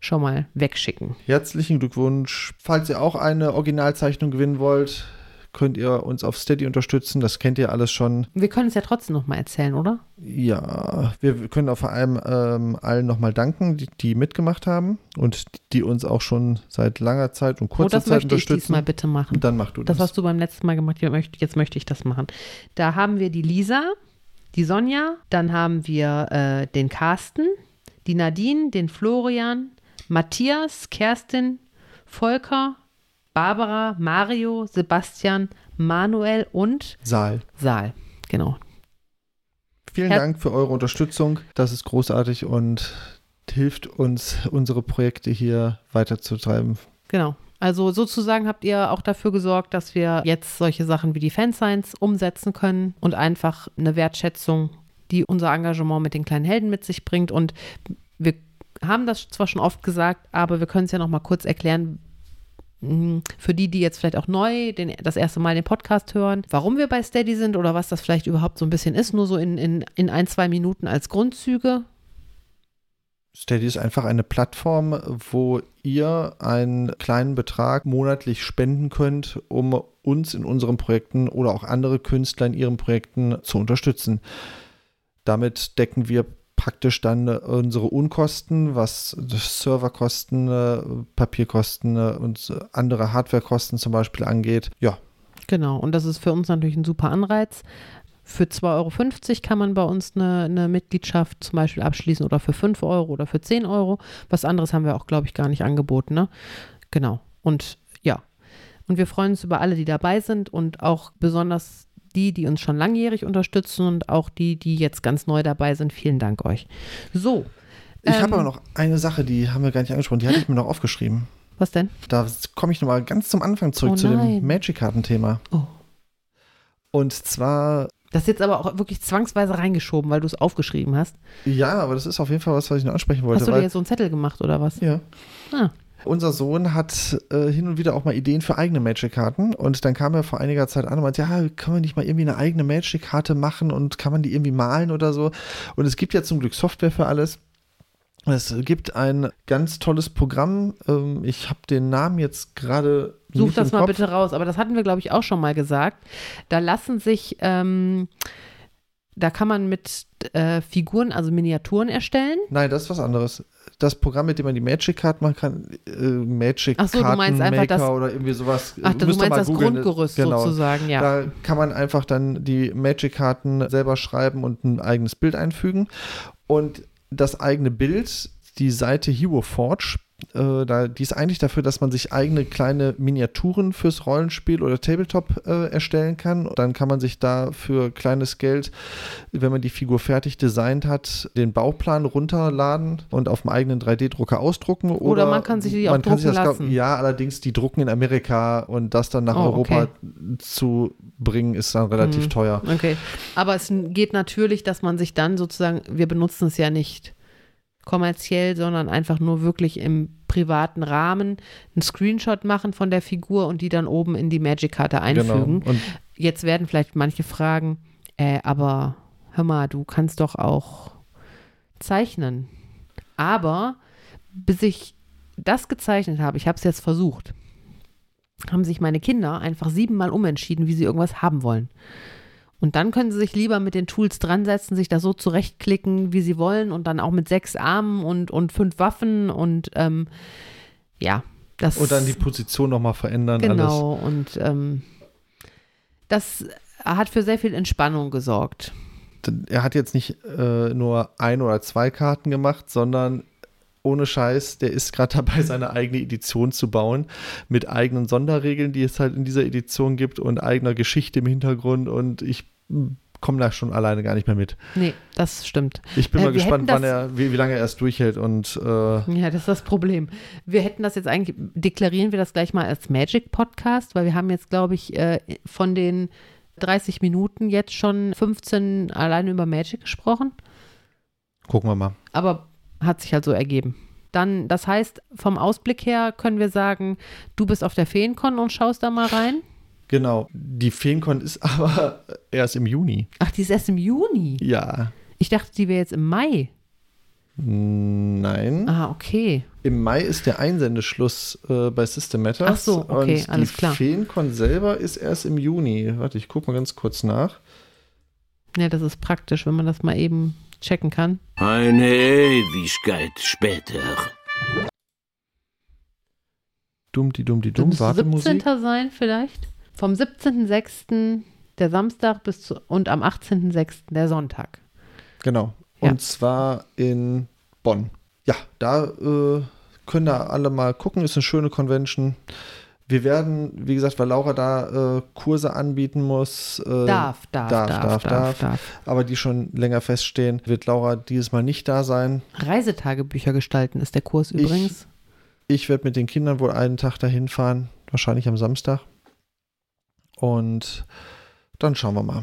schon mal wegschicken. Herzlichen Glückwunsch. Falls ihr auch eine Originalzeichnung gewinnen wollt, könnt ihr uns auf Steady unterstützen. Das kennt ihr alles schon. Wir können es ja trotzdem noch mal erzählen, oder? Ja, wir können auch vor allem ähm, allen nochmal danken, die, die mitgemacht haben und die uns auch schon seit langer Zeit und Oh, kurzer das Zeit möchte ich unterstützen. diesmal bitte machen. Und dann mach du das. Das hast du beim letzten Mal gemacht, jetzt möchte, jetzt möchte ich das machen. Da haben wir die Lisa, die Sonja, dann haben wir äh, den Carsten, die Nadine, den Florian, Matthias, Kerstin, Volker, Barbara, Mario, Sebastian, Manuel und Saal. Saal. Genau. Vielen Her- Dank für eure Unterstützung. Das ist großartig und hilft uns, unsere Projekte hier weiterzutreiben. Genau. Also sozusagen habt ihr auch dafür gesorgt, dass wir jetzt solche Sachen wie die Fansigns umsetzen können und einfach eine Wertschätzung, die unser Engagement mit den kleinen Helden mit sich bringt. Und wir haben das zwar schon oft gesagt, aber wir können es ja noch mal kurz erklären. mh, Für die, die jetzt vielleicht auch neu den, das erste Mal den Podcast hören, warum wir bei Steady sind oder was das vielleicht überhaupt so ein bisschen ist, nur so in, in, in ein, zwei Minuten als Grundzüge. Steady ist einfach eine Plattform, wo ihr einen kleinen Betrag monatlich spenden könnt, um uns in unseren Projekten oder auch andere Künstler in ihren Projekten zu unterstützen. Damit decken wir praktisch dann äh, unsere Unkosten, was Serverkosten, äh, Papierkosten äh, und andere Hardwarekosten zum Beispiel angeht. Ja, Genau, und das ist für uns natürlich ein super Anreiz. Für 2,50 Euro kann man bei uns eine, eine Mitgliedschaft zum Beispiel abschließen oder für 5 Euro oder für 10 Euro. Was anderes haben wir auch, glaube ich, gar nicht angeboten. Ne? Genau. Und ja. Und wir freuen uns über alle, die dabei sind und auch besonders die, die uns schon langjährig unterstützen und auch die, die jetzt ganz neu dabei sind. Vielen Dank euch. So. ich ähm, habe aber noch eine Sache, die haben wir gar nicht angesprochen, die hatte ich mir noch aufgeschrieben. Was denn? Da komme ich nochmal ganz zum Anfang zurück Oh zu dem Magic-Karten-Thema. Oh. Und zwar, Das ist jetzt aber auch wirklich zwangsweise reingeschoben, weil du es aufgeschrieben hast. ja, aber das ist auf jeden Fall was, was ich noch ansprechen wollte. Hast du dir jetzt so einen Zettel gemacht oder was? ja. Ah. Unser Sohn hat äh, hin und wieder auch mal Ideen für eigene Magic-Karten und dann kam er vor einiger Zeit an und meinte, ja, kann man nicht mal irgendwie eine eigene Magic-Karte machen und kann man die irgendwie malen oder so? Und es gibt ja zum Glück Software für alles. Es gibt ein ganz tolles Programm. Ähm, ich habe den Namen jetzt gerade. Such das mal Kopf. bitte raus. Aber das hatten wir, glaube ich, auch schon mal gesagt. Da lassen sich, ähm, da kann man mit äh, Figuren, also Miniaturen erstellen. Nein, das ist was anderes. Das Programm, mit dem man die Magic-Card machen kann, äh, magic Ach so, du meinst einfach das- oder irgendwie sowas. Ach, du meinst mal das googeln. Grundgerüst Genau. sozusagen, ja. Da kann man einfach dann die Magic-Karten selber schreiben und ein eigenes Bild einfügen. Und das eigene Bild, die Seite Hero Forge, äh, da, die ist eigentlich dafür, dass man sich eigene kleine Miniaturen fürs Rollenspiel oder Tabletop äh, erstellen kann. Dann kann man sich da für kleines Geld, wenn man die Figur fertig designt hat, den Bauplan runterladen und auf dem eigenen 3D-Drucker ausdrucken. Oder, Oder man kann sich die auch man kann sich drucken lassen. Ja, allerdings die drucken in Amerika und das dann nach Oh, Europa okay. zu bringen, ist dann relativ Mhm. teuer. Okay. Aber es geht natürlich, dass man sich dann sozusagen, wir benutzen es ja nicht kommerziell, sondern einfach nur wirklich im privaten Rahmen einen Screenshot machen von der Figur und die dann oben in die Magic-Karte einfügen. Genau. Jetzt werden vielleicht manche fragen, äh, aber hör mal, du kannst doch auch zeichnen. Aber bis ich das gezeichnet habe, ich habe es jetzt versucht, haben sich meine Kinder einfach siebenmal umentschieden, wie sie irgendwas haben wollen. Und dann können sie sich lieber mit den Tools dran setzen, sich da so zurechtklicken, wie sie wollen und dann auch mit sechs Armen und, und fünf Waffen und ähm, ja, das Und dann die Position nochmal verändern, alles. Genau, und ähm, das hat für sehr viel Entspannung gesorgt. Er hat jetzt nicht äh, nur ein oder zwei Karten gemacht, sondern ohne Scheiß, der ist gerade dabei, seine eigene Edition zu bauen, mit eigenen Sonderregeln, die es halt in dieser Edition gibt und eigener Geschichte im Hintergrund und ich komme da schon alleine gar nicht mehr mit. Nee, das stimmt. Ich bin Äh, mal gespannt, wann er, wie, wie lange er es durchhält und äh, Ja, das ist das Problem. Wir hätten das jetzt eigentlich, deklarieren wir das gleich mal als Magic-Podcast, weil wir haben jetzt, glaube ich, äh, von den 30 Minuten jetzt schon 15 alleine über Magic gesprochen. gucken wir mal. Aber hat sich halt so ergeben. Dann, das heißt, vom Ausblick her können wir sagen, du bist auf der Feencon und schaust da mal rein. Genau. Die Feencon ist aber erst im Juni. Ach, die ist erst im Juni. Ja. Ich dachte, die wäre jetzt im Mai. Nein. Ah, okay. Im Mai ist der Einsendeschluss äh, bei System Matters. Ach so, okay, und alles die klar. Feencon selber ist erst im Juni. Warte, ich gucke mal ganz kurz nach. Ja, das ist praktisch, wenn man das mal eben checken kann. Eine Ewigkeit später. Dumm, die dumm, die dumm. Warte, 17. Musik. sein vielleicht. Vom 17.06. der Samstag bis zu, und am 18.06. der Sonntag. Genau. Ja. Und zwar in Bonn. Ja, da äh, können da alle mal gucken. Ist eine schöne Convention. Wir werden, wie gesagt, weil Laura da äh, Kurse anbieten muss. Äh, Darf, darf, darf, darf, darf, darf. Aber die schon länger feststehen, wird Laura dieses Mal nicht da sein. Reisetagebücher gestalten ist der Kurs Ich- übrigens. Ich werde mit den Kindern wohl einen Tag dahin fahren, wahrscheinlich am Samstag. Und dann schauen wir mal.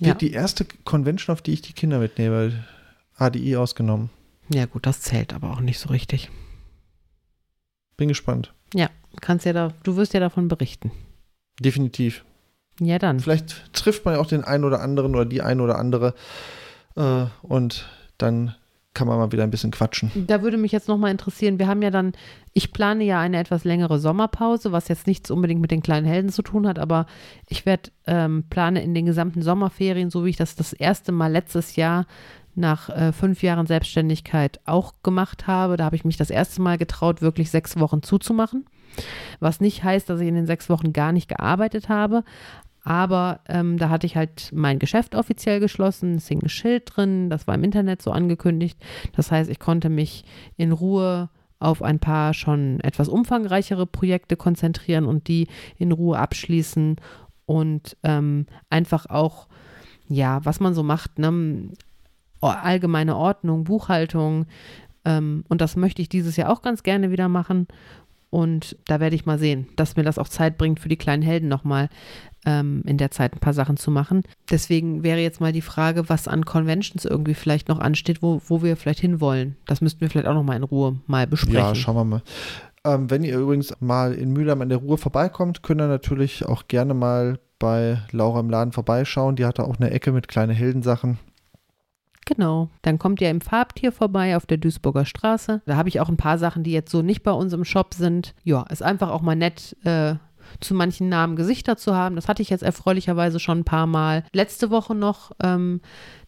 Ja. Wird die erste Convention, auf die ich die Kinder mitnehme, HDI ausgenommen. Ja, gut, das zählt aber auch nicht so richtig. Bin gespannt. Kannst ja da, du wirst ja davon berichten. Definitiv. Ja, dann. Vielleicht trifft man ja auch den einen oder anderen oder die eine oder andere. Äh, und dann kann man mal wieder ein bisschen quatschen. Da würde mich jetzt nochmal interessieren, wir haben ja dann, ich plane ja eine etwas längere Sommerpause, was jetzt nichts unbedingt mit den kleinen Helden zu tun hat, aber ich werde, ähm, plane in den gesamten Sommerferien, so wie ich das das erste Mal letztes Jahr nach äh, fünf Jahren Selbstständigkeit auch gemacht habe, da habe ich mich das erste Mal getraut, wirklich sechs Wochen zuzumachen. Was nicht heißt, dass ich in den sechs Wochen gar nicht gearbeitet habe, aber ähm, da hatte ich halt mein Geschäft offiziell geschlossen, es hing ein Schild drin, das war im Internet so angekündigt. Das heißt, ich konnte mich in Ruhe auf ein paar schon etwas umfangreichere Projekte konzentrieren und die in Ruhe abschließen und ähm, einfach auch, ja, was man so macht, ne? allgemeine Ordnung, Buchhaltung ähm, und das möchte ich dieses Jahr auch ganz gerne wieder machen. Und da werde ich mal sehen, dass mir das auch Zeit bringt, für die kleinen Helden nochmal ähm, in der Zeit ein paar Sachen zu machen. Deswegen wäre jetzt mal die Frage, was an Conventions irgendwie vielleicht noch ansteht, wo, wo wir vielleicht hinwollen. Das müssten wir vielleicht auch nochmal in Ruhe mal besprechen. Ja, schauen wir mal. Ähm, wenn ihr übrigens mal in Mülheim an der Ruhr vorbeikommt, könnt ihr natürlich auch gerne mal bei Laura im Laden vorbeischauen. Die hat da auch eine Ecke mit kleinen Heldensachen. Genau. Dann kommt ihr im Farbtier vorbei auf der Duisburger Straße. Da habe ich auch ein paar Sachen, die jetzt so nicht bei uns im Shop sind. Ja, ist einfach auch mal nett, äh, zu manchen Namen Gesichter zu haben. Das hatte ich jetzt erfreulicherweise schon ein paar Mal. Letzte Woche noch, ähm,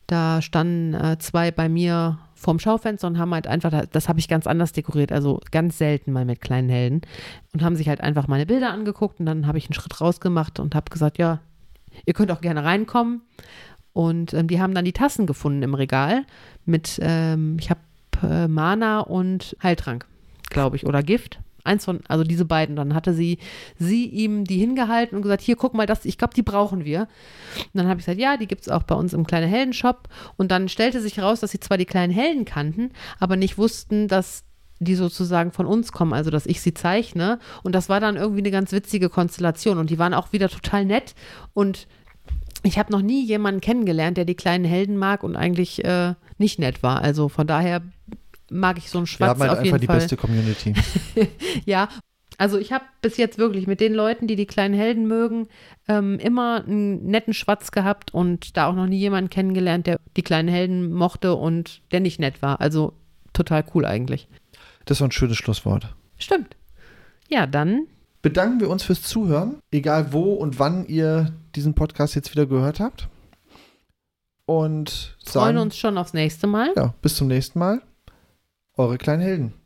da standen äh, zwei bei mir vorm Schaufenster und haben halt einfach, das habe ich ganz anders dekoriert, also ganz selten mal mit kleinen Helden und haben sich halt einfach meine Bilder angeguckt und dann habe ich einen Schritt rausgemacht und habe gesagt, ja, ihr könnt auch gerne reinkommen. Und ähm, die haben dann die Tassen gefunden im Regal mit, ähm, ich habe äh, Mana und Heiltrank, glaube ich, oder Gift. Eins von, also diese beiden. Dann hatte sie, sie ihm die hingehalten und gesagt, hier, guck mal, das, ich glaube, die brauchen wir. Und dann habe ich gesagt, ja, die gibt es auch bei uns im kleinen Helden-Shop. Und dann stellte sich heraus, dass sie zwar die kleinen Helden kannten, aber nicht wussten, dass die sozusagen von uns kommen, also dass ich sie zeichne. Und das war dann irgendwie eine ganz witzige Konstellation. Und die waren auch wieder total nett. Und ich habe noch nie jemanden kennengelernt, der die kleinen Helden mag und eigentlich äh, nicht nett war. Also von daher mag ich so einen Schwarz Wir haben halt auf jeden einfach die beste Community. ja, also ich habe bis jetzt wirklich mit den Leuten, die die kleinen Helden mögen, ähm, immer einen netten Schwatz gehabt und da auch noch nie jemanden kennengelernt, der die kleinen Helden mochte und der nicht nett war. Also total cool eigentlich. Das war ein schönes Schlusswort. Stimmt. Ja, dann Bedanken wir uns fürs Zuhören, egal wo und wann ihr diesen Podcast jetzt wieder gehört habt. Und freuen sagen, uns schon aufs nächste Mal. ja, bis zum nächsten Mal. Eure kleinen Helden.